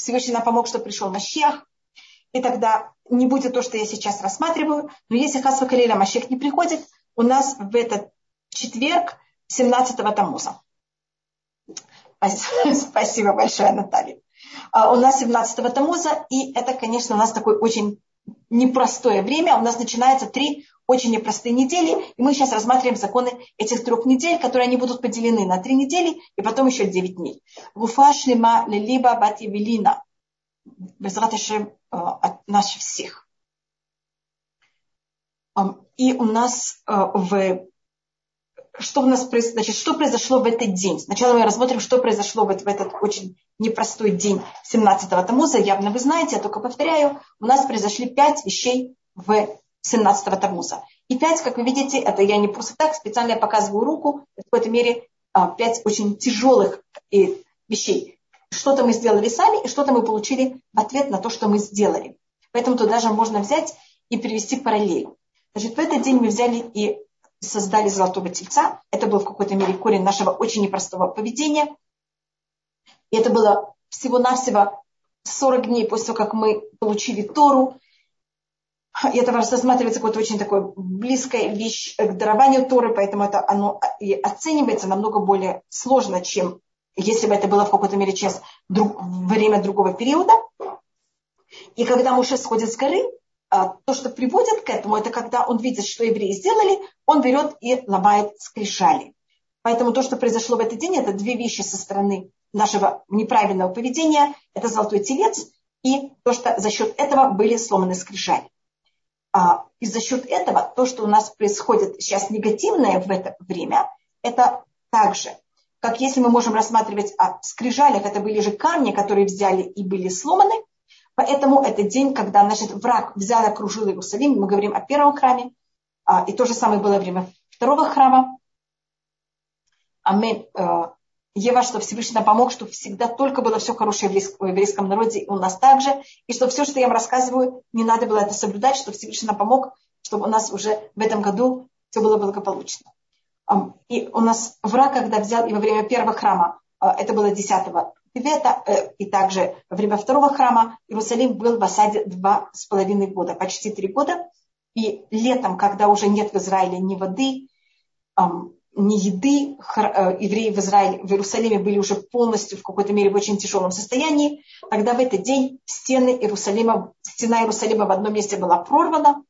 Всевышний нам помог, что пришел Мащех, и тогда не будет то, что я сейчас рассматриваю, но если Хасва Калиля Мащех не приходит, у нас в этот четверг 17-го Тамуза. Спасибо большое, Наталья. А, у нас 17-го Тамуза, и это, конечно, у нас такое очень непростое время. У нас начинается три очень непростые недели, и мы сейчас рассматриваем законы этих трех недель, которые они будут поделены на три недели, и потом еще девять дней. Гуфа шлема лилиба бат Евелина. Безраташем э, от нас всех. И у нас э, в что у нас значит, что произошло в этот день. Сначала мы рассмотрим, что произошло в этот очень непростой день 17-го Тамуза. Явно вы знаете, я только повторяю, у нас произошли пять вещей в 17-го Тамуза. И пять, как вы видите, это я не просто так, специально я показываю руку, в какой-то мере а, пять очень тяжелых э, вещей. Что-то мы сделали сами, и что-то мы получили в ответ на то, что мы сделали. Поэтому тут даже можно взять и привести параллель. Значит, в этот день мы взяли и создали золотого тельца. Это был в какой-то мере корень нашего очень непростого поведения. И это было всего-навсего 40 дней после того, как мы получили Тору. И это рассматривается как очень такой близкая вещь к дарованию Торы, поэтому это оно и оценивается намного более сложно, чем если бы это было в какой-то мере часть друг, время другого периода. И когда Муше сходит с горы, а, то, что приводит к этому, это когда он видит, что евреи сделали, он берет и ломает скрижали. Поэтому то, что произошло в этот день, это две вещи со стороны нашего неправильного поведения. Это золотой телец и то, что за счет этого были сломаны скрижали. А, и за счет этого то, что у нас происходит сейчас негативное в это время, это также, как если мы можем рассматривать о скрижалях, это были же камни, которые взяли и были сломаны, Поэтому это день, когда значит, враг взял и окружил Иерусалим. Мы говорим о первом храме. А, и то же самое было время второго храма. Аминь. Ева, что Всевышний нам помог, чтобы всегда только было все хорошее в еврейском народе, и у нас также. И что все, что я вам рассказываю, не надо было это соблюдать, что Всевышний нам помог, чтобы у нас уже в этом году все было благополучно. И у нас враг, когда взял и во время первого храма, э, это было 10 Пивета, э, и также во время второго храма Иерусалим был в осаде два с половиной года, почти три года. И летом, когда уже нет в Израиле ни воды, ни еды, э, евреи в Израиле, в Иерусалиме были уже полностью в какой-то мере в очень тяжелом состоянии, тогда в этот день стены Иерусалима, стена Иерусалима в одном месте была прорвана,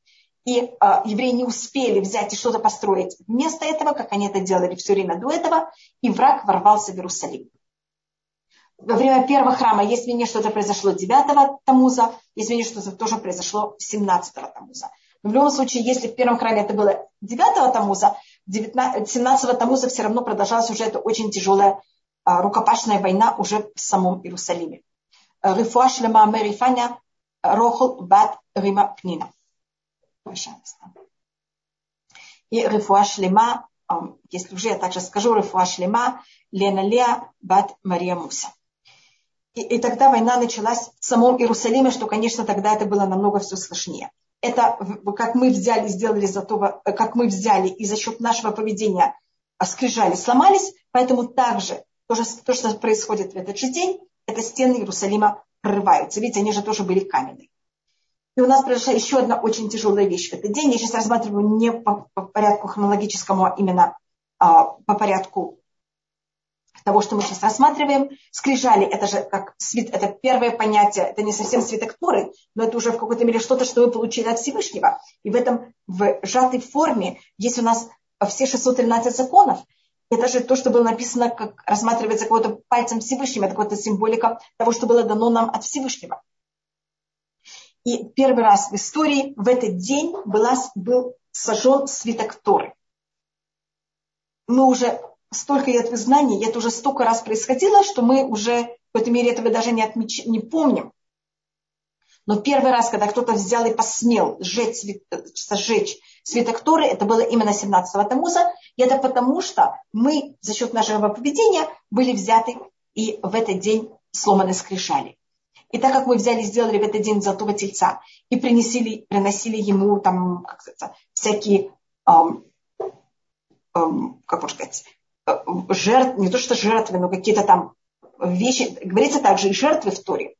и э, евреи не успели взять и что-то построить вместо этого, как они это делали все время до этого, и враг ворвался в Иерусалим во время первого храма есть мнение, что это произошло 9 Тамуза, есть мнение, что это тоже произошло 17 Тамуза. Но в любом случае, если в первом храме это было 9 Тамуза, 17 Тамуза все равно продолжалась уже эта очень тяжелая а, рукопашная война уже в самом Иерусалиме. Рифуа шлема мерифаня рохл бат рима пнина. И рифуа шлема, если уже я также скажу, рифуа шлема Лена Леа бат Мария Муса. И, и тогда война началась в самом Иерусалиме, что, конечно, тогда это было намного все сложнее. Это как мы взяли, сделали за то, как мы взяли и за счет нашего поведения скрижали, сломались, поэтому также то, то, что происходит в этот же день, это стены Иерусалима прорываются. Видите, они же тоже были каменные. И у нас произошла еще одна очень тяжелая вещь в этот день. Я сейчас рассматриваю не по, по порядку хронологическому, а именно а, по порядку того, что мы сейчас рассматриваем. Скрижали, это же как свит, это первое понятие, это не совсем свиток Торы, но это уже в какой-то мере что-то, что мы получили от Всевышнего. И в этом, в сжатой форме, есть у нас все 613 законов. Это же то, что было написано, как рассматривается какой-то пальцем Всевышнего, это какая-то символика того, что было дано нам от Всевышнего. И первый раз в истории в этот день была, был сожжен свиток Торы. Мы уже столько в изгнании, и это уже столько раз происходило, что мы уже в какой-то мере этого даже не, отмеч... не помним. Но первый раз, когда кто-то взял и посмел сжечь, сожечь свиток Торы, это было именно 17-го Тамуза. И это потому, что мы за счет нашего поведения были взяты и в этот день сломаны скрижали. И так как мы взяли и сделали в этот день золотого тельца и принесли, приносили ему там, как сказать, всякие, эм, эм, как можно сказать, жертв, не то что жертвы, но какие-то там вещи. Говорится также и жертвы в Торе.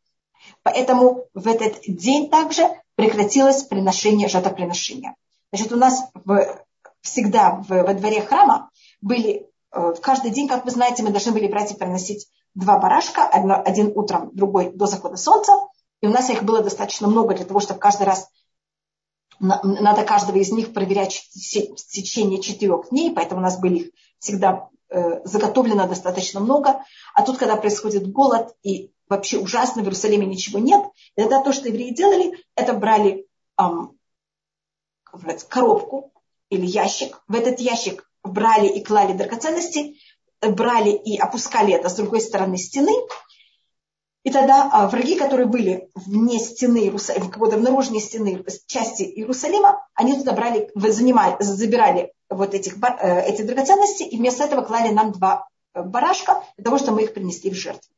Поэтому в этот день также прекратилось приношение жертвоприношения. Значит, у нас в, всегда в, во дворе храма были э, в каждый день, как вы знаете, мы должны были брать и приносить два барашка, один утром, другой до захода солнца. И у нас их было достаточно много для того, чтобы каждый раз надо каждого из них проверять в течение четырех дней, поэтому у нас были их всегда э, заготовлено достаточно много. А тут, когда происходит голод и вообще ужасно, в Иерусалиме ничего нет, тогда то, что евреи делали, это брали эм, коробку или ящик. В этот ящик брали и клали драгоценности, брали и опускали это с другой стороны стены. И тогда а, враги, которые были вне стены Иерусалима, в наружной стены части Иерусалима, они туда брали, занимали, забирали вот этих, э, эти драгоценности, и вместо этого клали нам два э, барашка, для того, чтобы мы их принесли в жертву.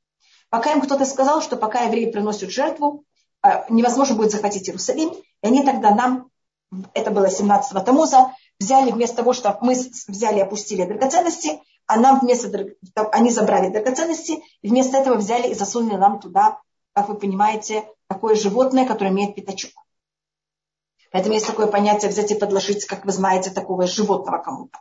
Пока им кто-то сказал, что пока евреи приносят жертву, э, невозможно будет захватить Иерусалим, и они тогда нам, это было 17 Тамуза, взяли вместо того, что мы взяли и опустили драгоценности, а нам вместо, они забрали драгоценности, и вместо этого взяли и засунули нам туда, как вы понимаете, такое животное, которое имеет пятачок. Поэтому есть такое понятие взять и подложить, как вы знаете, такого животного кому-то.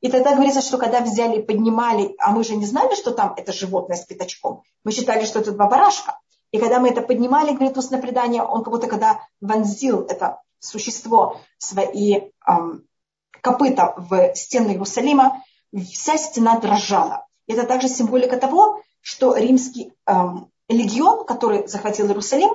И тогда говорится, что когда взяли и поднимали, а мы же не знали, что там это животное с пятачком. Мы считали, что это два барашка. И когда мы это поднимали, говорит устное предание, он как будто когда вонзил это существо свои эм, копыта в стены Иерусалима, вся стена дрожала. Это также символика того, что римский эм, легион, который захватил Иерусалим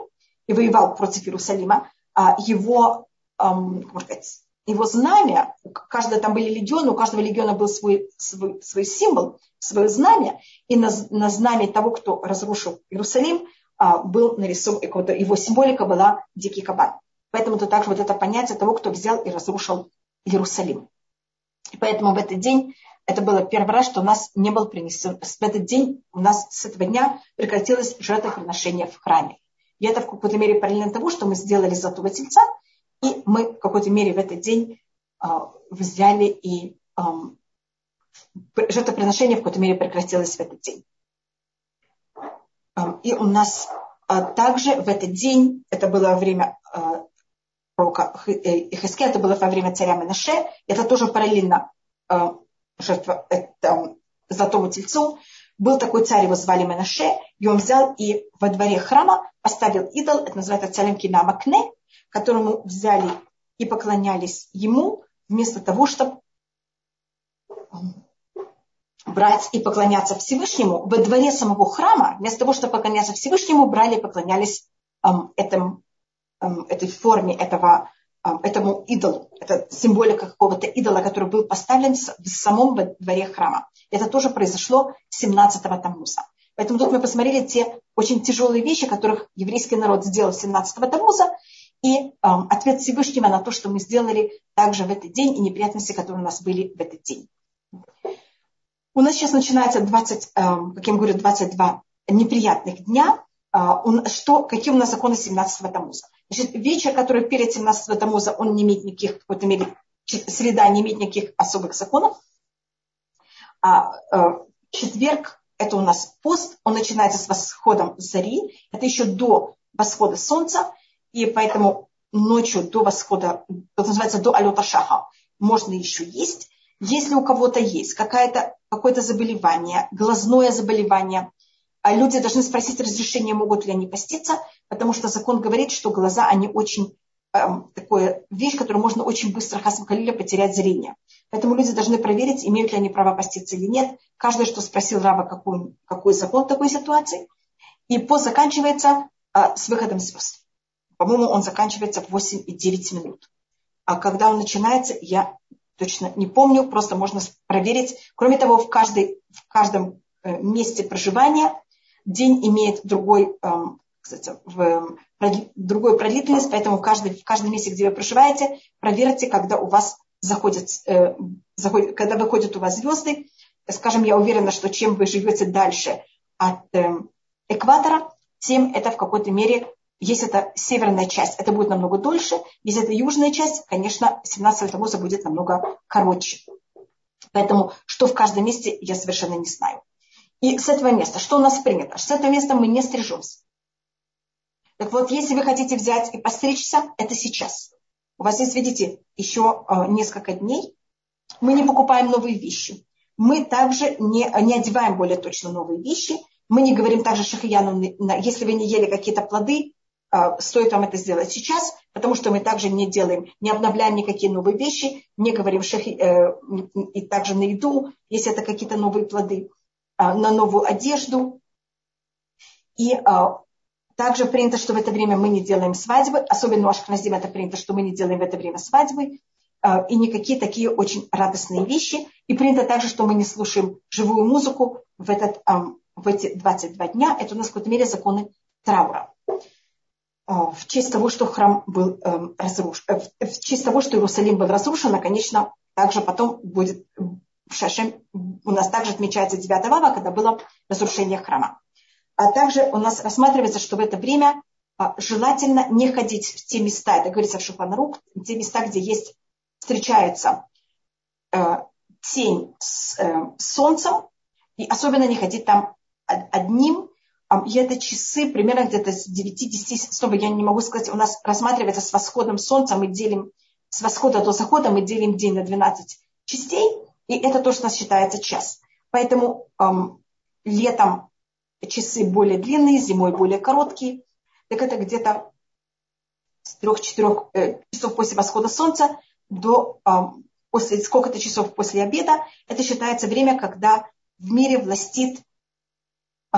и воевал против Иерусалима, а его, эм, можно сказать, его знамя, у каждого там были легионы, у каждого легиона был свой, свой, свой символ, свое знамя, и на, на знамя того, кто разрушил Иерусалим, а, был нарисован, его символика была дикий кабан. Поэтому это также вот это понятие того, кто взял и разрушил Иерусалим. И поэтому в этот день это было первый раз, что у нас не был принесен. В этот день у нас с этого дня прекратилось жертвоприношение в храме. И это в какой-то мере параллельно тому, что мы сделали золотого тельца, и мы в какой-то мере в этот день э, взяли и э, жертвоприношение в какой-то мере прекратилось в этот день. Э, и у нас э, также в этот день, это было время э, пророка это было во время царя Менаше, это тоже параллельно жертва это, золотому тельцу. Был такой царь, его звали Менаше, и он взял и во дворе храма поставил идол, это называется царем Кинамакне, которому взяли и поклонялись ему, вместо того, чтобы брать и поклоняться Всевышнему, во дворе самого храма, вместо того, чтобы поклоняться Всевышнему, брали и поклонялись эм, этому, эм, этой форме этого этому идолу. Это символика какого-то идола, который был поставлен в самом дворе храма. Это тоже произошло 17-го Тамуза. Поэтому тут мы посмотрели те очень тяжелые вещи, которых еврейский народ сделал 17-го Тамуза, и э, ответ Всевышнего на то, что мы сделали также в этот день, и неприятности, которые у нас были в этот день. У нас сейчас начинается 20, э, как я говорю, 22 неприятных дня. Э, что, какие у нас законы 17-го Тамуза? Значит, вечер, который перед 17 Тамуза, он не имеет никаких, в какой-то мере, среда не имеет никаких особых законов. А э, четверг, это у нас пост, он начинается с восходом зари, это еще до восхода солнца, и поэтому ночью до восхода, это называется до алета шаха, можно еще есть. Если у кого-то есть какое-то какое заболевание, глазное заболевание, а люди должны спросить разрешение, могут ли они поститься, потому что закон говорит, что глаза, они очень э, такая вещь, которую можно очень быстро хасмахалиля потерять зрение. Поэтому люди должны проверить, имеют ли они право поститься или нет. Каждый, что спросил Рава, какой, какой закон в такой ситуации. И пост заканчивается э, с выходом звезд. По-моему, он заканчивается в 8 и 9 минут. А когда он начинается, я точно не помню, просто можно проверить. Кроме того, в, каждой, в каждом э, месте проживания день имеет другой, эм, кстати, в, другой продлительность, поэтому каждый, в каждом месте, где вы проживаете, проверьте, когда у вас заходят, э, заходят, когда выходят у вас звезды. Скажем, я уверена, что чем вы живете дальше от э, экватора, тем это в какой-то мере, если это северная часть, это будет намного дольше. Если это южная часть, конечно, 17 Тамуза будет намного короче. Поэтому что в каждом месте, я совершенно не знаю. И с этого места, что у нас принято? С этого места мы не стрижемся. Так вот, если вы хотите взять и постричься, это сейчас. У вас есть, видите, еще э, несколько дней. Мы не покупаем новые вещи. Мы также не, не одеваем более точно новые вещи. Мы не говорим также шахияну, если вы не ели какие-то плоды, э, стоит вам это сделать сейчас, потому что мы также не делаем, не обновляем никакие новые вещи, не говорим шахи, э, и также на еду, если это какие-то новые плоды, на новую одежду. И также принято, что в это время мы не делаем свадьбы, особенно у Ашкназим это принято, что мы не делаем в это время свадьбы, э, и никакие такие очень радостные вещи. И принято также, что мы не слушаем живую музыку в, этот, в эти 22 дня. Это у нас в какой-то мере законы траура. В честь того, что храм был разрушен, э, в честь того, что Иерусалим был разрушен, а, конечно, также потом будет Шашем, у нас также отмечается 9 ава, когда было разрушение храма. А также у нас рассматривается, что в это время а, желательно не ходить в те места, это говорится в Шуханарук, те места, где есть, встречается э, тень с э, солнцем, и особенно не ходить там одним. И это часы примерно где-то с 9-10, чтобы я не могу сказать, у нас рассматривается с восходом солнца, мы делим с восхода до захода, мы делим день на 12 частей, и это то, что считается час. Поэтому эм, летом часы более длинные, зимой более короткие. Так это где-то с трех-четырех э, часов после восхода солнца до э, после сколько-то часов после обеда. Это считается время, когда в мире властит, э,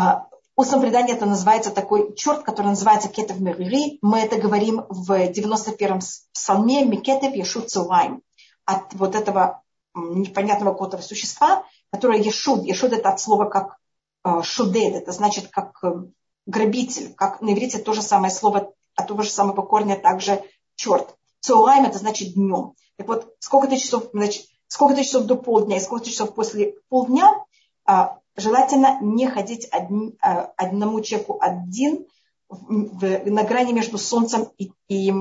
устном предании это называется такой черт, который называется кетев мерири. Мы это говорим в 91-м псалме Микетев Яшут Цулайм. От вот этого непонятного какого-то существа, которое Ешуд. Ешуд это от слова как Э, шудед, это значит как э, грабитель, как на иврите то же самое слово, от того же самого корня также черт. Цоулайм это значит днем. Так вот, сколько-то часов, значит, сколько-то часов до полдня и сколько-то часов после полдня а, желательно не ходить одни, а, одному человеку один в, в, на грани между солнцем и, и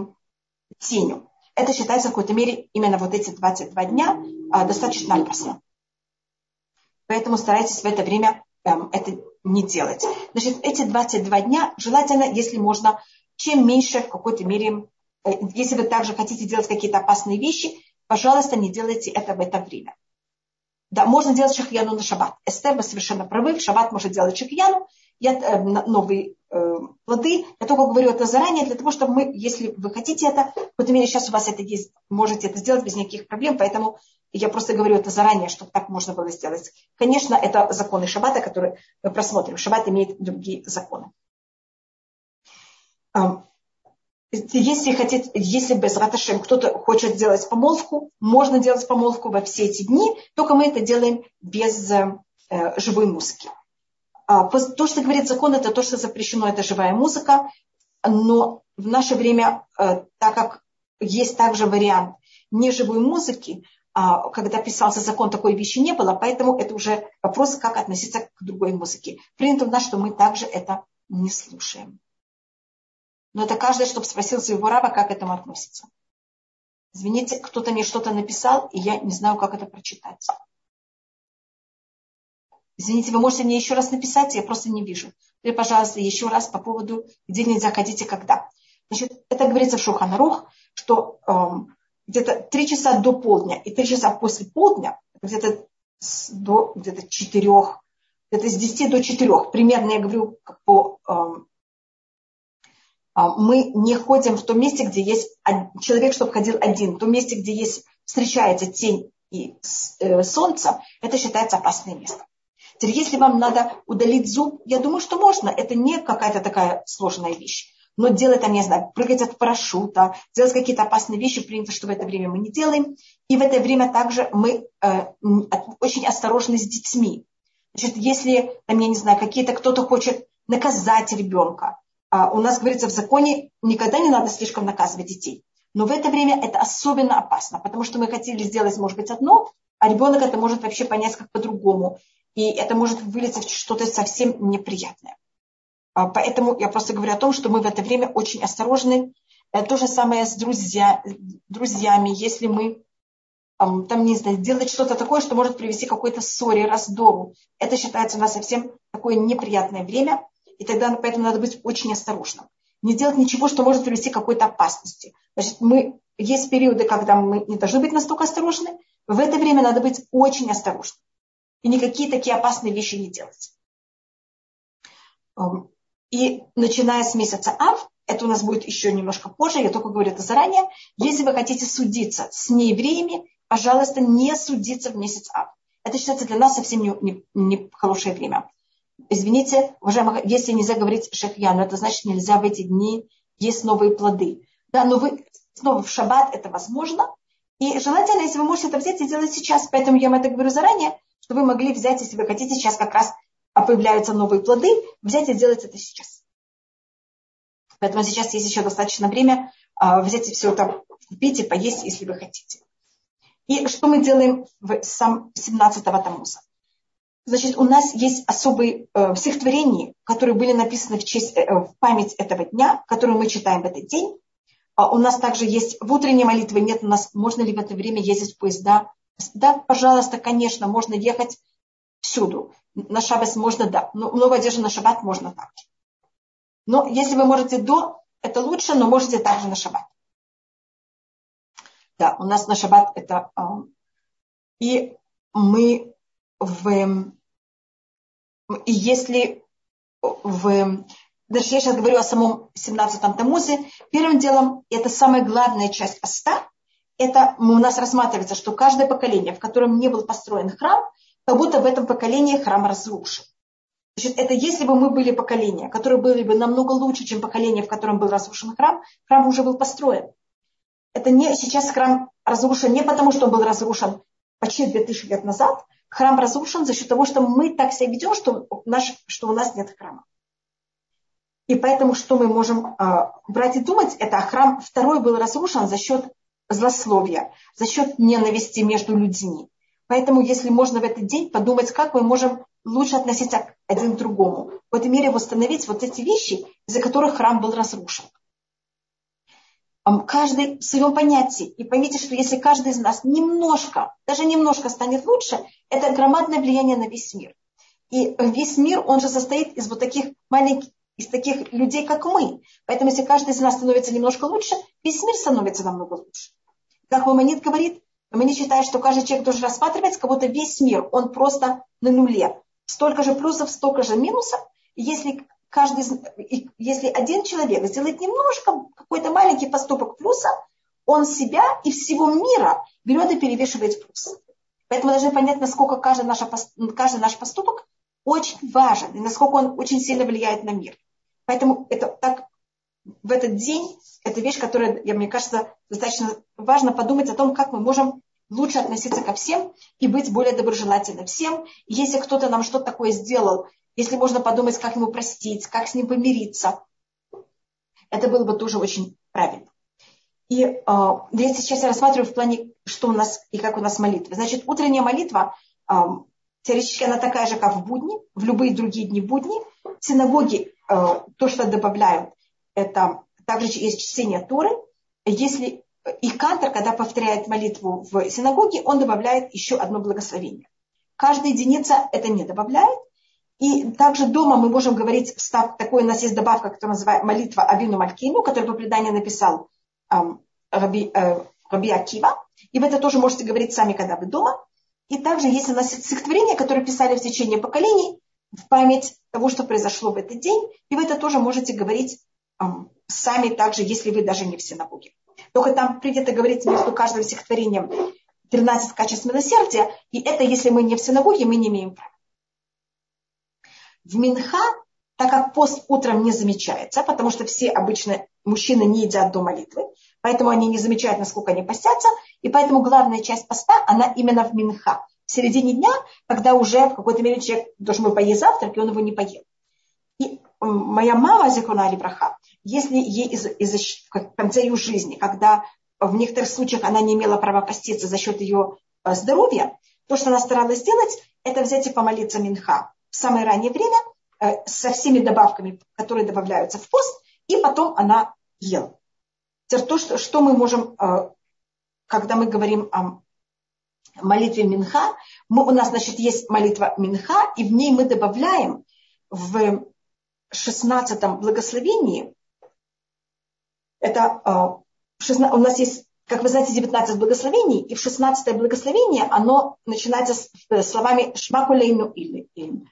тенью. Это считается в какой-то мере именно вот эти 22 дня достаточно опасно. Поэтому старайтесь в это время Эм, это не делать. Значит, эти 22 дня желательно, если можно, чем меньше в какой-то мере, э, если вы также хотите делать какие-то опасные вещи, пожалуйста, не делайте это в это время. Да, можно делать шахьяну на шаббат. Эстер, вы совершенно правы, в шаббат можно делать шахьяну, я, э, новые э, плоды. Я только говорю это заранее, для того, чтобы мы, если вы хотите это, в какой-то мере сейчас у вас это есть, можете это сделать без никаких проблем, поэтому я просто говорю это заранее, чтобы так можно было сделать. Конечно, это законы Шаббата, которые мы просмотрим. Шаббат имеет другие законы. Если, хотите, если без раташем кто-то хочет сделать помолвку, можно делать помолвку во все эти дни, только мы это делаем без э, живой музыки. А, то, что говорит закон, это то, что запрещено, это живая музыка, но в наше время, э, так как есть также вариант неживой музыки, а, когда писался закон, такой вещи не было, поэтому это уже вопрос, как относиться к другой музыке. Принято у нас, что мы также это не слушаем. Но это каждый, чтобы спросил своего раба, как к этому относится. Извините, кто-то мне что-то написал, и я не знаю, как это прочитать. Извините, вы можете мне еще раз написать, я просто не вижу. Или, пожалуйста, еще раз по поводу, где нельзя ходить и когда. Значит, это говорится в Шуханарух, что эм, где-то три часа до полдня и три часа после полдня, где-то до где-то четырех, где-то с 10 до 4, примерно я говорю по э, мы не ходим в том месте, где есть человек, чтобы ходил один. В том месте, где есть, встречается тень и э, солнце, это считается опасное место. Теперь, если вам надо удалить зуб, я думаю, что можно. Это не какая-то такая сложная вещь но делать там, не знаю, прыгать от парашюта, делать какие-то опасные вещи, принято, что в это время мы не делаем. И в это время также мы э, очень осторожны с детьми. Значит, если, там, я не знаю, какие-то кто-то хочет наказать ребенка, а у нас говорится в законе, никогда не надо слишком наказывать детей. Но в это время это особенно опасно, потому что мы хотели сделать, может быть, одно, а ребенок это может вообще понять как по-другому. И это может вылиться в что-то совсем неприятное. А, поэтому я просто говорю о том, что мы в это время очень осторожны. Э, то же самое с друзья, друзьями. Если мы там, не знаю, делать что-то такое, что может привести к какой-то ссоре, раздору, это считается у нас совсем такое неприятное время. И тогда поэтому надо быть очень осторожным. не делать ничего, что может привести к какой-то опасности. Значит, мы, есть периоды, когда мы не должны быть настолько осторожны. В это время надо быть очень осторожным. И никакие такие опасные вещи не делать. Эм, и начиная с месяца Ав, это у нас будет еще немножко позже, я только говорю это заранее, если вы хотите судиться с неевреями, пожалуйста, не судиться в месяц Ав. Это считается для нас совсем не, не, не хорошее время. Извините, уважаемые, если нельзя говорить шахья, но это значит нельзя в эти дни есть новые плоды. Да, но вы снова в шаббат это возможно. И желательно, если вы можете это взять и сделать сейчас. Поэтому я вам это говорю заранее, что вы могли взять, если вы хотите, сейчас как раз появляются новые плоды, взять и сделать это сейчас. Поэтому сейчас есть еще достаточно время а, взять и все это купить и поесть, если вы хотите. И что мы делаем в сам 17-го Тамуза? Значит, у нас есть особые э, стихотворения, которые были написаны в, честь, э, в память этого дня, которые мы читаем в этот день. А у нас также есть в утренней молитве, нет у нас, можно ли в это время ездить в поезда? Да, пожалуйста, конечно, можно ехать всюду. На шаббат можно, да. Но новая одежда на шаббат можно так. Но если вы можете до, это лучше, но можете также на шаббат. Да, у нас на шаббат это... А, и мы в... И если в... Даже я сейчас говорю о самом 17-м Тамузе. Первым делом, это самая главная часть поста, это у нас рассматривается, что каждое поколение, в котором не был построен храм, как будто в этом поколении храм разрушен. Значит, это если бы мы были поколение, которое были бы намного лучше, чем поколение, в котором был разрушен храм, храм уже был построен. Это не сейчас храм разрушен не потому, что он был разрушен почти 2000 лет назад, храм разрушен за счет того, что мы так себя ведем, что, наш, что у нас нет храма. И поэтому что мы можем э, брать и думать, это храм второй был разрушен за счет злословия, за счет ненависти между людьми. Поэтому, если можно в этот день подумать, как мы можем лучше относиться один к другому. В этой мере восстановить вот эти вещи, из-за которых храм был разрушен. Каждый в своем понятии. И поймите, что если каждый из нас немножко, даже немножко станет лучше, это громадное влияние на весь мир. И весь мир, он же состоит из вот таких маленьких, из таких людей, как мы. Поэтому, если каждый из нас становится немножко лучше, весь мир становится намного лучше. Как Мамонит говорит, Мамонит считает, что каждый человек должен рассматривать, как будто весь мир, он просто на нуле. Столько же плюсов, столько же минусов. Если, каждый, если один человек сделает немножко, какой-то маленький поступок плюса, он себя и всего мира берет и перевешивает плюс. Поэтому должны понять, насколько каждый наш, каждый наш поступок очень важен, и насколько он очень сильно влияет на мир. Поэтому это так в этот день, это вещь, которая, мне кажется, достаточно важно подумать о том, как мы можем лучше относиться ко всем и быть более доброжелательным всем. Если кто-то нам что-то такое сделал, если можно подумать, как ему простить, как с ним помириться, это было бы тоже очень правильно. И э, я сейчас я рассматриваю в плане, что у нас и как у нас молитва. Значит, утренняя молитва, э, теоретически она такая же, как в будни, в любые другие дни будни. В э, то, что добавляют, это также есть чтение Торы. Если и Кантор, когда повторяет молитву в синагоге, он добавляет еще одно благословение. Каждая единица это не добавляет. И также дома мы можем говорить, встав, такой у нас есть добавка, которая называется молитва Авину Малькину, которую по преданию написал эм, Раби, э, Раби Акива. И вы это тоже можете говорить сами, когда вы дома. И также есть у нас стихотворения, которые писали в течение поколений в память того, что произошло в этот день. И вы это тоже можете говорить сами также, если вы даже не в синагоге. Только там принято говорить между каждым стихотворением 13 качеств милосердия, и это, если мы не в синагоге, мы не имеем права. В Минха, так как пост утром не замечается, потому что все обычно мужчины не едят до молитвы, поэтому они не замечают, насколько они постятся, и поэтому главная часть поста, она именно в Минха. В середине дня, когда уже в какой-то мере человек должен был поесть завтрак, и он его не поел. И моя мама, Зикуна Алибраха, если ей из, из, в конце ее жизни, когда в некоторых случаях она не имела права поститься за счет ее э, здоровья, то, что она старалась сделать, это взять и помолиться Минха в самое раннее время э, со всеми добавками, которые добавляются в пост, и потом она ела. То, что, что мы можем, э, когда мы говорим о молитве Минха, мы, у нас, значит, есть молитва Минха, и в ней мы добавляем в 16 благословении Это э, у нас есть, как вы знаете, 19 благословений, и в 16 благословение оно начинается с э, словами «шмакулейну» или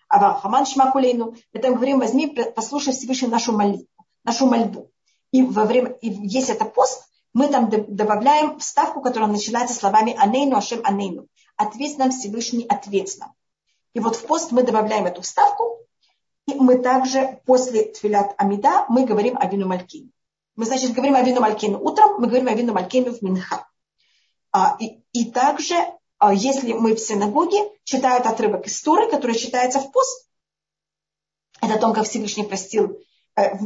«авархаман шмакулейну». Мы там говорим «возьми, послушай Всевышний нашу молитву, нашу мольбу». И во время, и есть это пост, мы там добавляем вставку, которая начинается словами «анейну ашем анейну». Ответь нам Всевышний, ответь нам. И вот в пост мы добавляем эту вставку, и мы также после Тфилят Амида мы говорим о вину Малькину. Мы, значит, говорим о вину Малькину утром, мы говорим о вину Малькину в Минха. А, и, и также, а, если мы в синагоге читают отрывок из Торы, который читается в пост, это о том, как Всевышний простил э,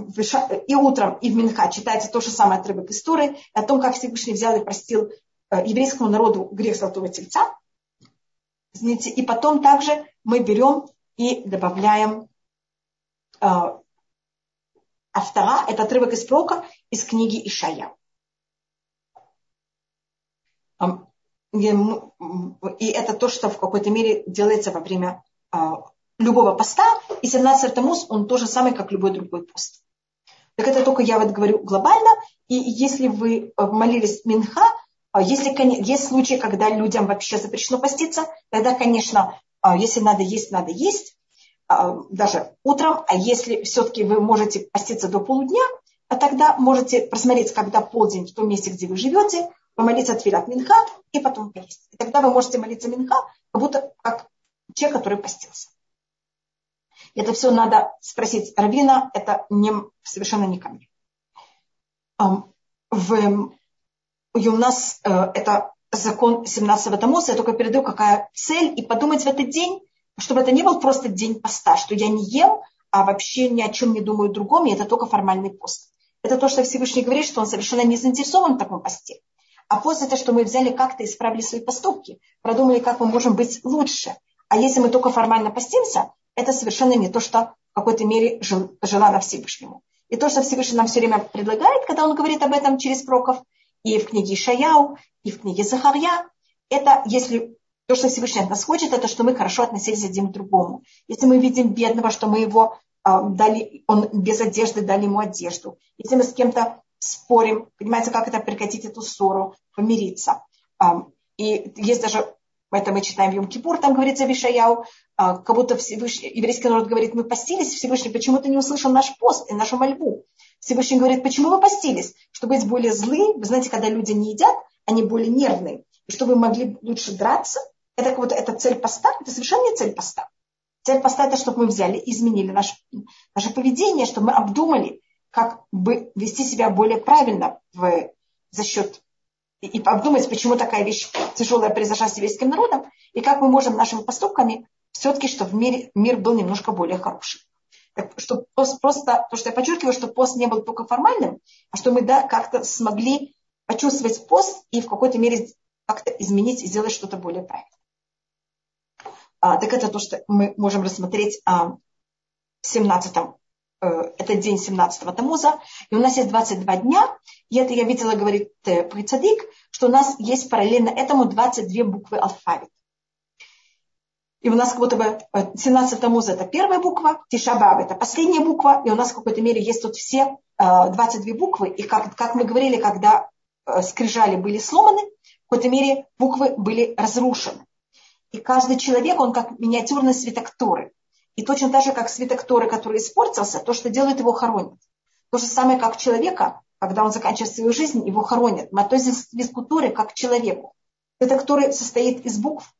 и утром, и в Минха читается то же самое отрывок из Торы, о том, как Всевышний взял и простил э, еврейскому народу грех Золотого Тельца. Извините, и потом также мы берем и добавляем автора, это отрывок из пророка из книги Ишая. И это то, что в какой-то мере делается во время а, любого поста. И 17 Тамуз, он тоже самый, как любой другой пост. Так это только я вот говорю глобально. И если вы э, молились Минха, если есть случаи, когда людям вообще запрещено поститься, тогда, конечно, если надо есть, надо есть, даже утром. А если все-таки вы можете поститься до полудня, а тогда можете просмотреть, когда полдень в том месте, где вы живете, помолиться от Минха и потом поесть. И тогда вы можете молиться Минха, как будто как человек, который постился. Это все надо спросить Равина, это не, совершенно не ко мне. В, и у нас э, это закон 17-го Тамуса, я только передаю, какая цель, и подумать в этот день, чтобы это не был просто день поста, что я не ем, а вообще ни о чем не думаю другом, и это только формальный пост. Это то, что Всевышний говорит, что он совершенно не заинтересован в таком посте. А пост это, что мы взяли как-то исправили свои поступки, продумали, как мы можем быть лучше. А если мы только формально постимся, это совершенно не то, что в какой-то мере желано Всевышнему. И то, что Всевышний нам все время предлагает, когда он говорит об этом через проков, и в книге Шаяу, и в книге Захарья, это если то, что Всевышний от нас хочет, это что мы хорошо относились один к другому. Если мы видим бедного, что мы его а, дали, он без одежды дали ему одежду. Если мы с кем-то спорим, понимаете, как это прекратить эту ссору, помириться. А, и есть даже, это мы читаем в Йом-Кипур, там говорится Вишаяу, а, как будто Всевышний, еврейский народ говорит, мы постились, Всевышний, почему ты не услышал наш пост и нашу мольбу? Всевышний говорит, почему вы постились? Чтобы быть более злы, вы знаете, когда люди не едят, они более нервные. И чтобы вы могли лучше драться, это как будто это цель поста, это совершенно не цель поста. Цель поста это, чтобы мы взяли, изменили наше, наше поведение, чтобы мы обдумали, как бы вести себя более правильно в, за счет и, и обдумать, почему такая вещь тяжелая произошла с еврейским народом, и как мы можем нашими поступками все-таки, чтобы в мире, мир был немножко более хорошим. Так, что пост, просто, то, что я подчеркиваю, что пост не был только формальным, а что мы да, как-то смогли почувствовать пост и в какой-то мере как-то изменить и сделать что-то более правильное. А, так это то, что мы можем рассмотреть а, в 17 э, это день 17-го Тамуза, и у нас есть 22 дня, и это я видела, говорит э, Прицадик, что у нас есть параллельно этому 22 буквы алфавита. И у нас как будто бы 17 Тамуза это первая буква, Тишабаб это последняя буква, и у нас в какой-то мере есть тут все 22 э, буквы, и как, как мы говорили, когда скрижали были сломаны, в какой-то мере буквы были разрушены. И каждый человек, он как миниатюрный свиток Торы. И точно так же, как свиток Торы, который испортился, то, что делает его, хоронит. То же самое, как человека, когда он заканчивает свою жизнь, его хоронят. Мы относимся к Торы как человеку. Свиток Торы состоит из букв,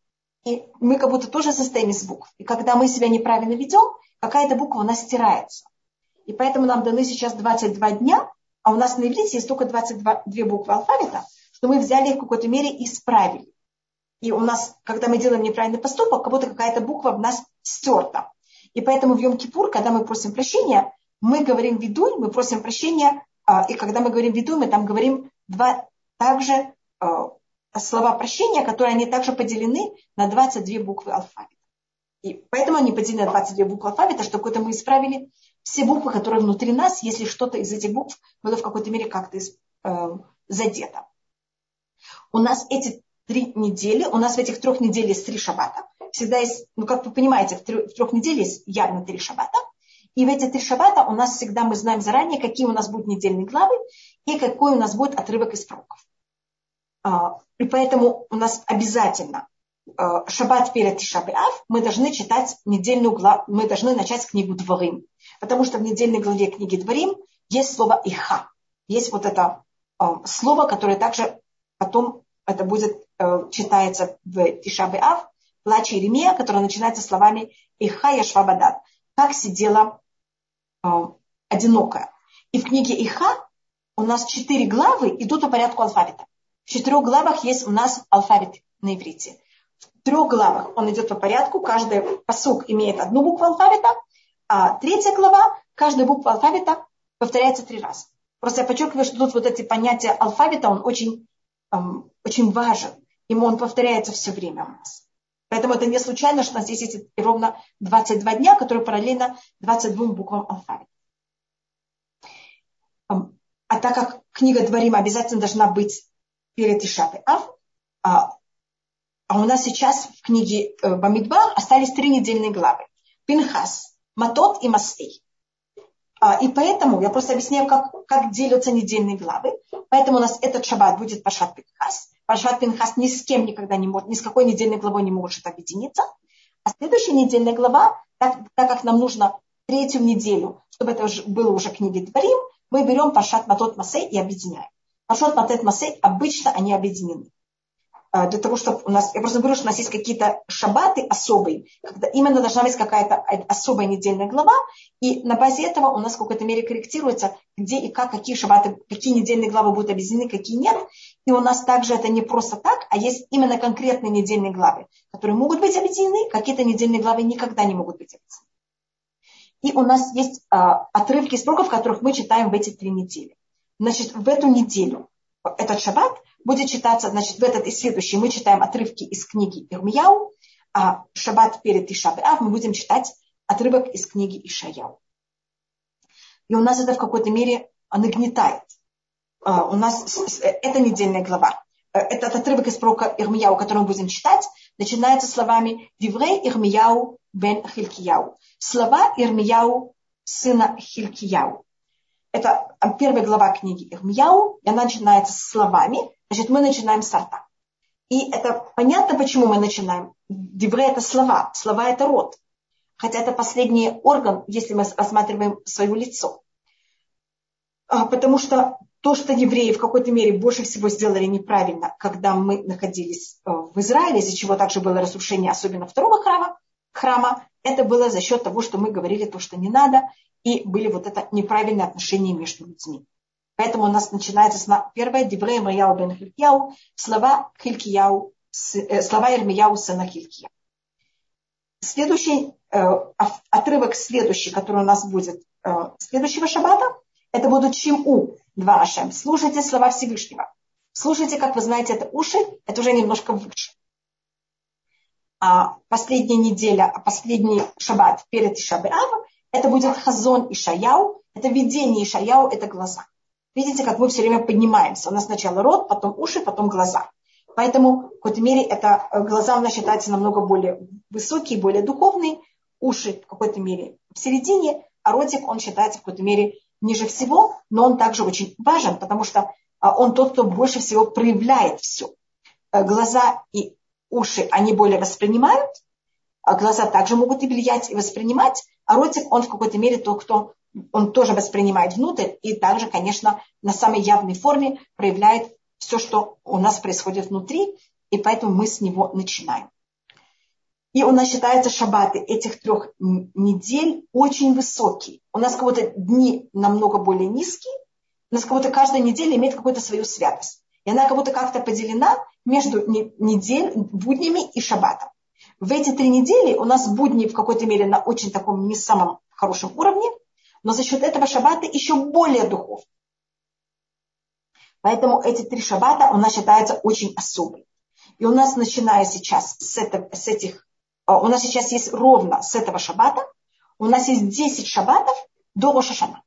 и мы как будто тоже состоим из букв. И когда мы себя неправильно ведем, какая-то буква у нас стирается. И поэтому нам даны сейчас 22 дня, а у нас на иврите есть только 22 буквы алфавита, что мы взяли их в какой-то мере и исправили. И у нас, когда мы делаем неправильный поступок, как будто какая-то буква в нас стерта. И поэтому в Йом-Кипур, когда мы просим прощения, мы говорим видуй, мы просим прощения, а, и когда мы говорим видуй, мы там говорим два также а, слова прощения, которые они также поделены на 22 буквы алфавита. И поэтому они поделены на 22 буквы алфавита, что какой-то мы исправили все буквы, которые внутри нас, если что-то из этих букв было в какой-то мере как-то э, задето. У нас эти три недели. У нас в этих трех неделях есть три шаббата. Всегда есть, ну как вы понимаете, в трех, в трех неделях есть явно три шаббата. И в эти три шаббата у нас всегда мы знаем заранее, какие у нас будут недельные главы и какой у нас будет отрывок из пророков. А, и поэтому у нас обязательно а, шаббат перед Тишабиав мы должны читать недельную главу, мы должны начать книгу Дворим. Потому что в недельной главе книги Дворим есть слово Иха. Есть вот это а, слово, которое также потом это будет э, читается в Тишабиав, плач Иеремия, которое начинается словами Иха Яшвабадат. Как сидела одинокая. И в книге Иха у нас четыре главы идут по порядку алфавита. В четырех главах есть у нас алфавит на иврите. В трех главах он идет по порядку, каждый посук имеет одну букву алфавита, а третья глава, каждая буква алфавита повторяется три раза. Просто я подчеркиваю, что тут вот эти понятия алфавита, он очень, очень важен. Ему он повторяется все время у нас. Поэтому это не случайно, что у нас здесь есть ровно 22 дня, которые параллельно 22 буквам алфавита. А так как книга Дворим обязательно должна быть перед Ишатой Ав. А, а у нас сейчас в книге э, Бамидбар остались три недельные главы. Пинхас, Матот и Масей. А, и поэтому я просто объясняю, как, как делятся недельные главы. Поэтому у нас этот шаббат будет Пашат Пинхас. Пашат Пинхас ни с кем никогда не может, ни с какой недельной главой не может объединиться. А следующая недельная глава, так, так как нам нужно третью неделю, чтобы это было уже книги Дворим, мы берем Пашат Матот Масей и объединяем. Пашот Матет Масей обычно они объединены. А, для того, чтобы у нас, я просто говорю, что у нас есть какие-то шабаты особые, когда именно должна быть какая-то особая недельная глава, и на базе этого у нас в какой-то мере корректируется, где и как, какие шабаты, какие недельные главы будут объединены, какие нет. И у нас также это не просто так, а есть именно конкретные недельные главы, которые могут быть объединены, какие-то недельные главы никогда не могут быть объединены. И у нас есть а, отрывки сроков, которых мы читаем в эти три недели. Значит, в эту неделю, этот шаббат, будет читаться, значит, в этот и следующий мы читаем отрывки из книги Ирмияу, а шаббат перед Ишабеав мы будем читать отрывок из книги Ишаяу. И у нас это в какой-то мере нагнетает. А, у нас это недельная глава. Э, этот отрывок из пророка Ирмияу, который мы будем читать, начинается словами «Виврей Ирмияу бен Хилькияу». Слова Ирмияу, сына Хилькияу. Это первая глава книги Ирмияу, и она начинается словами. Значит, мы начинаем с арта. И это понятно, почему мы начинаем. Девре – это слова, слова – это род. Хотя это последний орган, если мы рассматриваем свое лицо. А, потому что то, что евреи в какой-то мере больше всего сделали неправильно, когда мы находились э, в Израиле, из-за чего также было разрушение, особенно второго храма, храма, это было за счет того, что мы говорили то, что не надо, и были вот это неправильные отношения между людьми. Поэтому у нас начинается с первое Диврея Маяу бен Хилькияу, слова Хилькияу, э, слова Ирмияу сына Хилькия. Следующий э, отрывок, следующий, который у нас будет э, следующего шаббата, это будут Чиму, два Ашем. Слушайте слова Всевышнего. Слушайте, как вы знаете, это уши, это уже немножко выше. А последняя неделя, последний шаббат перед Ишабеавом, это будет хазон и шаяу, это видение и шаяу, это глаза. Видите, как мы все время поднимаемся. У нас сначала рот, потом уши, потом глаза. Поэтому в какой-то мере это э, глаза у нас считаются намного более высокие, более духовные, уши в какой-то мере в середине, а ротик он считается в какой-то мере ниже всего, но он также очень важен, потому что а, он тот, кто больше всего проявляет все. Э, глаза и уши, они более воспринимают, а глаза также могут и влиять, и воспринимать, а ротик, он в какой-то мере тот, кто он тоже воспринимает внутрь и также, конечно, на самой явной форме проявляет все, что у нас происходит внутри, и поэтому мы с него начинаем. И у нас считается шаббаты этих трех недель очень высокие. У нас как будто дни намного более низкие, у нас как будто каждая неделя имеет какую-то свою святость. И она как будто как-то поделена между недель, буднями и шаббатом. В эти три недели у нас будни в какой-то мере на очень таком не самом хорошем уровне, но за счет этого шаббата еще более духовный. Поэтому эти три шаббата у нас считаются очень особыми. И у нас, начиная сейчас с, этого, с этих, а, у нас сейчас есть ровно с этого шаббата, у нас есть 10 шаббатов до Рошашана.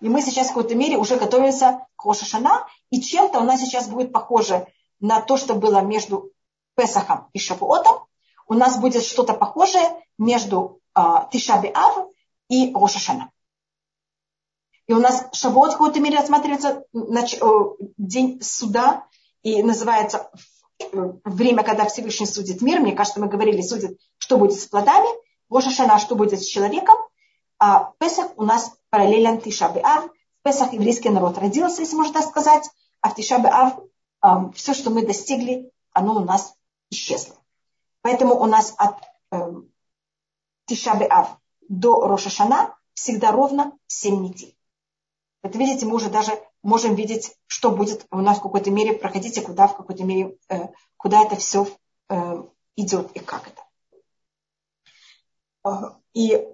И мы сейчас в какой-то мере уже готовимся к Рошашана, и чем-то у нас сейчас будет похоже на то, что было между Песахом и Шавуотом, у нас будет что-то похожее между а, Тишаби Ав и Рошашана. И у нас Шавуот в какой-то мере рассматривается день суда и называется время, когда Всевышний судит мир. Мне кажется, мы говорили, судит, что будет с плодами. Рошашана, что будет с человеком. А Песах у нас параллелен Тишаби Ав. В Песах еврейский народ родился, если можно так сказать. А в Тишаби Ав все, что мы достигли, оно у нас исчезло. Поэтому у нас от э, Тишабе Ав до Рошашана всегда ровно 7 недель. Это видите, мы уже даже можем видеть, что будет у нас в какой-то мере проходить и куда в какой-то мере, э, куда это все э, идет и как это. И э,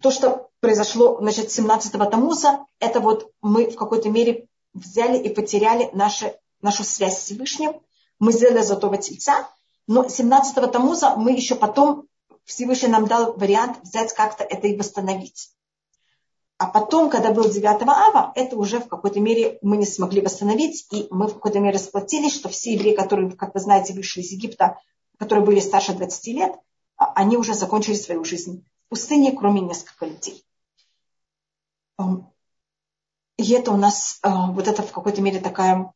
то, что произошло значит, 17-го Тамуза, это вот мы в какой-то мере взяли и потеряли наши, нашу связь с Всевышним. Мы сделали золотого тельца, но 17-го Тамуза мы еще потом, Всевышний нам дал вариант взять как-то это и восстановить. А потом, когда был 9 ава, это уже в какой-то мере мы не смогли восстановить, и мы в какой-то мере сплотились, что все евреи, которые, как вы знаете, вышли из Египта, которые были старше 20 лет, а, они уже закончили свою жизнь в пустыне, кроме нескольких людей. И это у нас, а, вот это в какой-то мере такая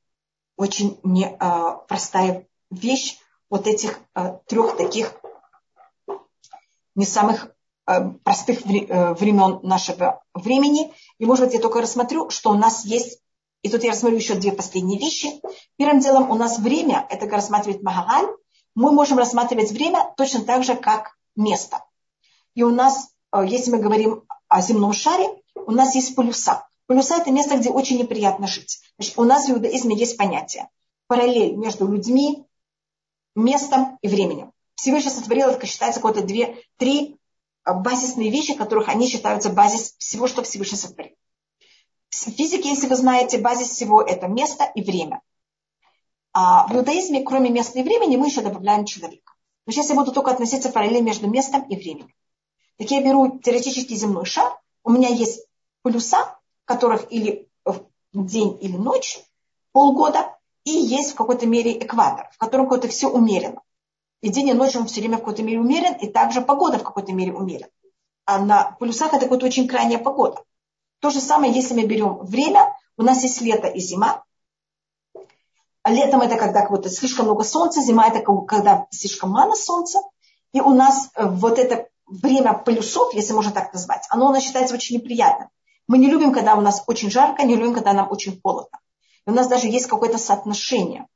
очень непростая вещь, вот этих э, трех таких не самых э, простых э, времен нашего времени. И, может быть, я только рассмотрю, что у нас есть, и тут я рассмотрю еще две последние вещи. Первым делом у нас время, это рассматривает Магагаль, мы можем рассматривать время точно так же, как место. И у нас, если мы говорим о земном шаре, у нас есть полюса. Полюса – это место, где очень неприятно жить. Значит, у нас в иудаизме есть понятие параллель между людьми, местом и временем. Всевышний сотворил, это считается какое-то две, три а, базисные вещи, которых они считаются базис всего, что Всевышний сотворил. В физике, если вы знаете, базис всего это место и время. А в иудаизме, кроме места и времени, мы еще добавляем человека. Но сейчас я буду только относиться параллельно между местом и временем. Так я беру теоретически земной шар, у меня есть полюса, которых или день или ночь, полгода, и есть в какой-то мере экватор, в котором какое-то все умерено. И день и ночь он все время в какой-то мере умерен, и также погода в какой-то мере умерена. А на полюсах это какая-то очень крайняя погода. То же самое, если мы берем время, у нас есть лето и зима. А летом это когда вот слишком много солнца, зима это когда слишком мало солнца. И у нас э, вот это время полюсов, если можно так назвать, оно у нас считается очень неприятным. Мы не любим, когда у нас очень жарко, не любим, когда нам очень холодно. И у нас даже есть какое-то соотношение.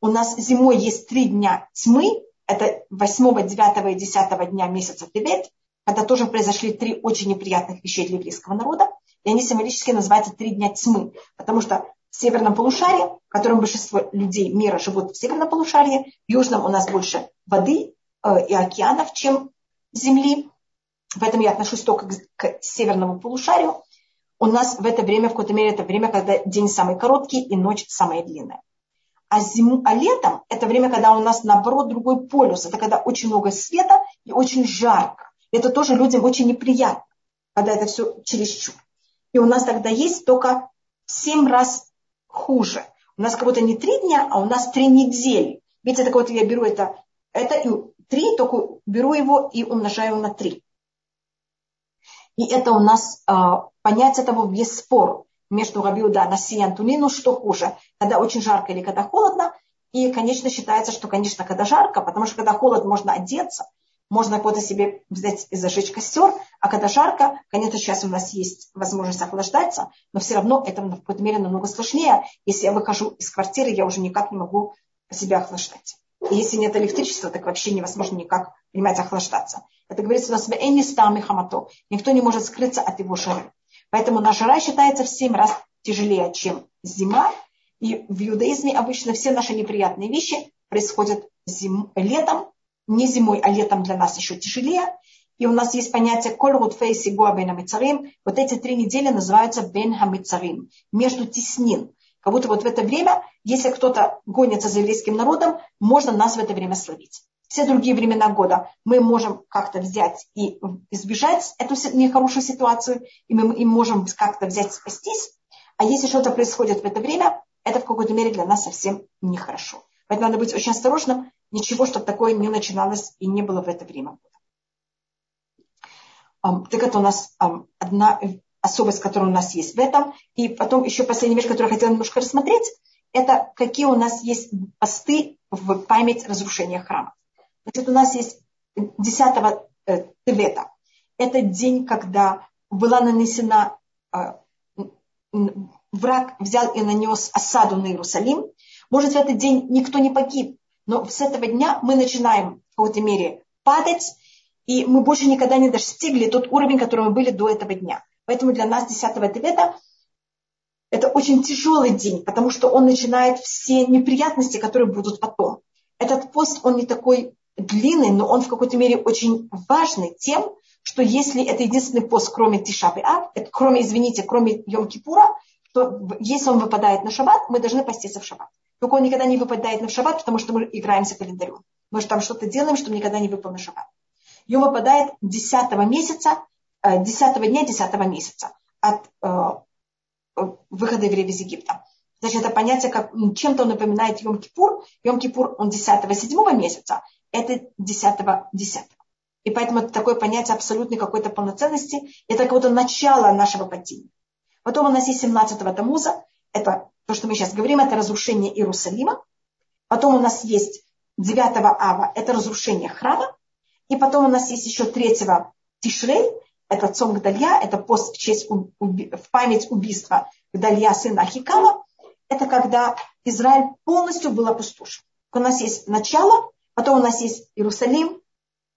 У нас зимой есть три дня тьмы, это 8, 9 и 10 дня месяца Тибет, когда тоже произошли три очень неприятных вещей для еврейского народа. И они символически называются три дня тьмы, потому что в северном полушарии, в котором большинство людей мира живут в северном полушарии, в южном у нас больше воды э, и океанов, чем земли. Поэтому я отношусь только к северному полушарию у нас в это время, в какой-то мере, это время, когда день самый короткий и ночь самая длинная. А, зиму, а летом это время, когда у нас наоборот другой полюс. Это когда очень много света и очень жарко. Это тоже людям очень неприятно, когда это все чересчур. И у нас тогда есть только в 7 раз хуже. У нас как будто не три дня, а у нас три недели. Видите, так вот я беру это, это и три, только беру его и умножаю на три. И это у нас а, понять этого без спор между Рабиуда, Наси и Антунину, что хуже, когда очень жарко или когда холодно. И, конечно, считается, что, конечно, когда жарко, потому что когда холод, можно одеться, можно куда-то себе взять и зажечь костер, а когда жарко, конечно, сейчас у нас есть возможность охлаждаться, но все равно это в какой-то мере намного сложнее. Если я выхожу из квартиры, я уже никак не могу себя охлаждать. И если нет электричества, так вообще невозможно никак, понимаете, охлаждаться. Это говорится у нас в Энни Стами Хамато. Никто не может скрыться от его жары. Поэтому наша жара считается в 7 раз тяжелее, чем зима. И в иудаизме обычно все наши неприятные вещи происходят зим, летом, не зимой, а летом для нас еще тяжелее. И у нас есть понятие коль рутфейси бен хамицарим. Вот эти три недели называются бен хамицарим, между теснин. Как будто вот в это время, если кто-то гонится за еврейским народом, можно нас в это время словить все другие времена года мы можем как-то взять и избежать эту нехорошую ситуацию, и мы им можем как-то взять спастись. А если что-то происходит в это время, это в какой-то мере для нас совсем нехорошо. Поэтому надо быть очень осторожным, ничего, чтобы такое не начиналось и не было в это время. Так это у нас одна особость, которая у нас есть в этом. И потом еще последняя вещь, которую я хотела немножко рассмотреть, это какие у нас есть посты в память разрушения храма. Значит, у нас есть 10 э, Тевета. Это день, когда была нанесена, э, враг взял и нанес осаду на Иерусалим. Может, в этот день никто не погиб, но с этого дня мы начинаем в какой-то мере падать, и мы больше никогда не достигли тот уровень, который мы были до этого дня. Поэтому для нас 10 Тевета это очень тяжелый день, потому что он начинает все неприятности, которые будут потом. Этот пост, он не такой длинный, но он в какой-то мере очень важный тем, что если это единственный пост, кроме Тишабы Ав, это, кроме, извините, кроме Йом-Кипура, то если он выпадает на шаббат, мы должны поститься в шаббат. Только он никогда не выпадает на шаббат, потому что мы играемся календарем. Мы же там что-то делаем, что никогда не выпал на шаббат. Он выпадает 10 месяца, 10 э, дня 10 месяца от э, выхода евреев из Египта. Значит, это понятие, как чем-то он напоминает Йом-Кипур. Йом-Кипур, он 10-7 месяца, это 10-10. И поэтому это такое понятие абсолютной какой-то полноценности. Это какое-то начало нашего падения. Потом у нас есть 17-го Тамуза. Это то, что мы сейчас говорим, это разрушение Иерусалима. Потом у нас есть 9 Ава, это разрушение храма. И потом у нас есть еще 3 Тишрей, это Цом Гдалья, это пост в, честь, в память убийства Гдалья, сына Ахикама. Это когда Израиль полностью был опустошен. У нас есть начало, потом у нас есть Иерусалим,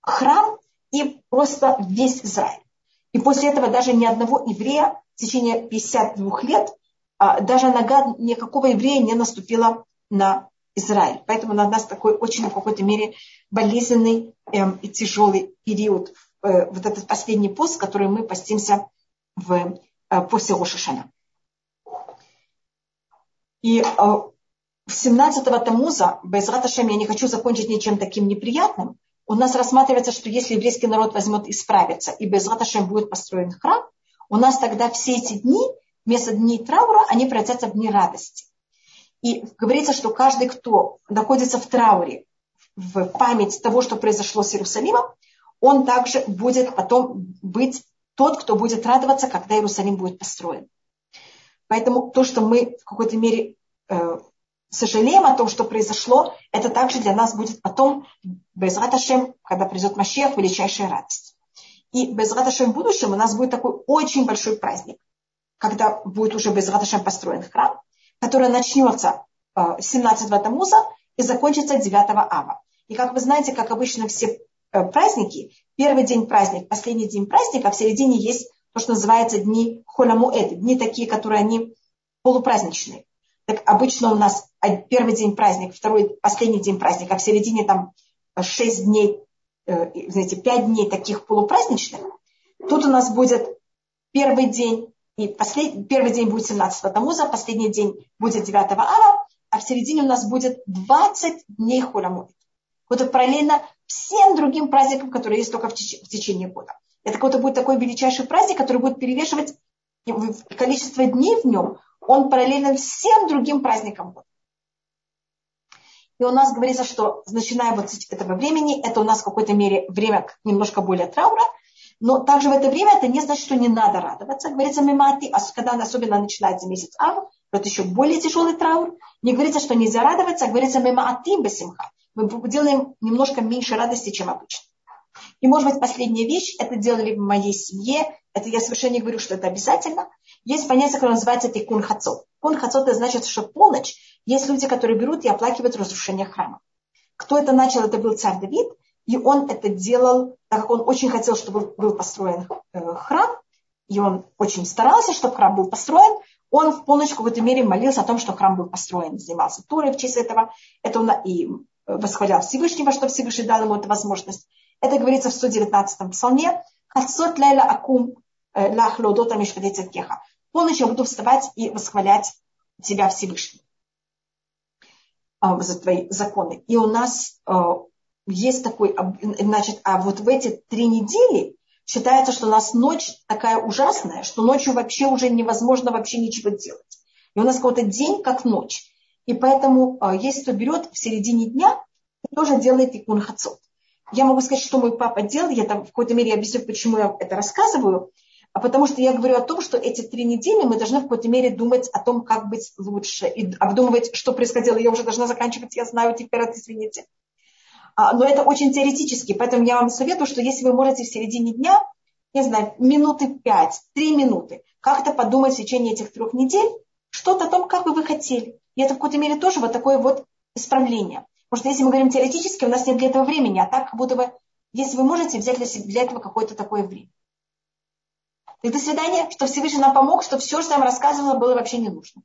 храм и просто весь Израиль. И после этого даже ни одного еврея в течение 52 лет, а, даже нога никакого еврея не наступила на Израиль. Поэтому на нас такой очень в какой-то мере болезненный эм, и тяжелый период Э, вот этот последний пост, который мы постимся в, э, после Рошишана. И э, 17-го Тамуза, Раташем, я не хочу закончить ничем таким неприятным, у нас рассматривается, что если еврейский народ возьмет и справится, и Раташем будет построен храм, у нас тогда все эти дни, вместо дней траура, они превратятся в дни радости. И говорится, что каждый, кто находится в трауре, в память того, что произошло с Иерусалимом, он также будет потом быть тот, кто будет радоваться, когда Иерусалим будет построен. Поэтому то, что мы в какой-то мере э, сожалеем о том, что произошло, это также для нас будет потом, без Раташем, когда придет Машех, величайшая радость. И без Раташем в будущем у нас будет такой очень большой праздник, когда будет уже без Раташем построен храм, который начнется 17 го Тамуза и закончится 9 Ава. И как вы знаете, как обычно все Э, праздники. Первый день праздник, последний день праздника, в середине есть то, что называется дни холамуэд, дни такие, которые они полупраздничные. Так обычно у нас первый день праздник, второй, последний день праздника, а в середине там шесть дней, э, знаете, пять дней таких полупраздничных. Тут у нас будет первый день, и послед... первый день будет 17 Тамуза, последний день будет 9 Ава, а в середине у нас будет 20 дней холамуэд. Вот параллельно всем другим праздникам, которые есть только в, теч- в течение года. Это какой-то будет такой величайший праздник, который будет перевешивать количество дней в нем, он параллелен всем другим праздникам года. И у нас говорится, что начиная вот с этого времени, это у нас в какой-то мере время немножко более траура, но также в это время это не значит, что не надо радоваться. Говорится мимати, а когда особенно начинается месяц Ав, это еще более тяжелый траур. Не говорится, что нельзя радоваться, а говорится мимати басимха мы делаем немножко меньше радости, чем обычно. И, может быть, последняя вещь, это делали в моей семье, это я совершенно не говорю, что это обязательно. Есть понятие, которое называется тикун хацот. Кун хацот, это значит, что полночь есть люди, которые берут и оплакивают разрушение храма. Кто это начал, это был царь Давид, и он это делал, так как он очень хотел, чтобы был построен э, храм, и он очень старался, чтобы храм был построен, он в полночь в какой-то мере молился о том, что храм был построен, занимался турой в честь этого. Это он и восхвалял Всевышнего, что Всевышний дал ему эту возможность. Это говорится в 119-м псалме. Хасот лейла акум э, лах лодота мишвадецекеха. Полночь я буду вставать и восхвалять тебя Всевышний а, за твои законы. И у нас э, есть такой, значит, а вот в эти три недели считается, что у нас ночь такая ужасная, что ночью вообще уже невозможно вообще ничего делать. И у нас какой-то день как ночь. И поэтому, если кто берет в середине дня, тоже делает икун хацот. я могу сказать, что мой папа делал, я там в какой-то мере объясню, почему я это рассказываю, а потому что я говорю о том, что эти три недели мы должны в какой-то мере думать о том, как быть лучше, и обдумывать, что происходило. Я уже должна заканчивать, я знаю, теперь извините. А, но это очень теоретически, поэтому я вам советую, что если вы можете в середине дня, не знаю, минуты пять, три минуты, как-то подумать в течение этих трех недель что-то о том, как бы вы хотели. И это в какой-то мере тоже вот такое вот исправление. Потому что если мы говорим теоретически, у нас нет для этого времени, а так как будто бы, если вы можете взять для, себя, для этого какое-то такое время. И до свидания, что Всевышний нам помог, что все, что я вам рассказывала, было вообще не нужно.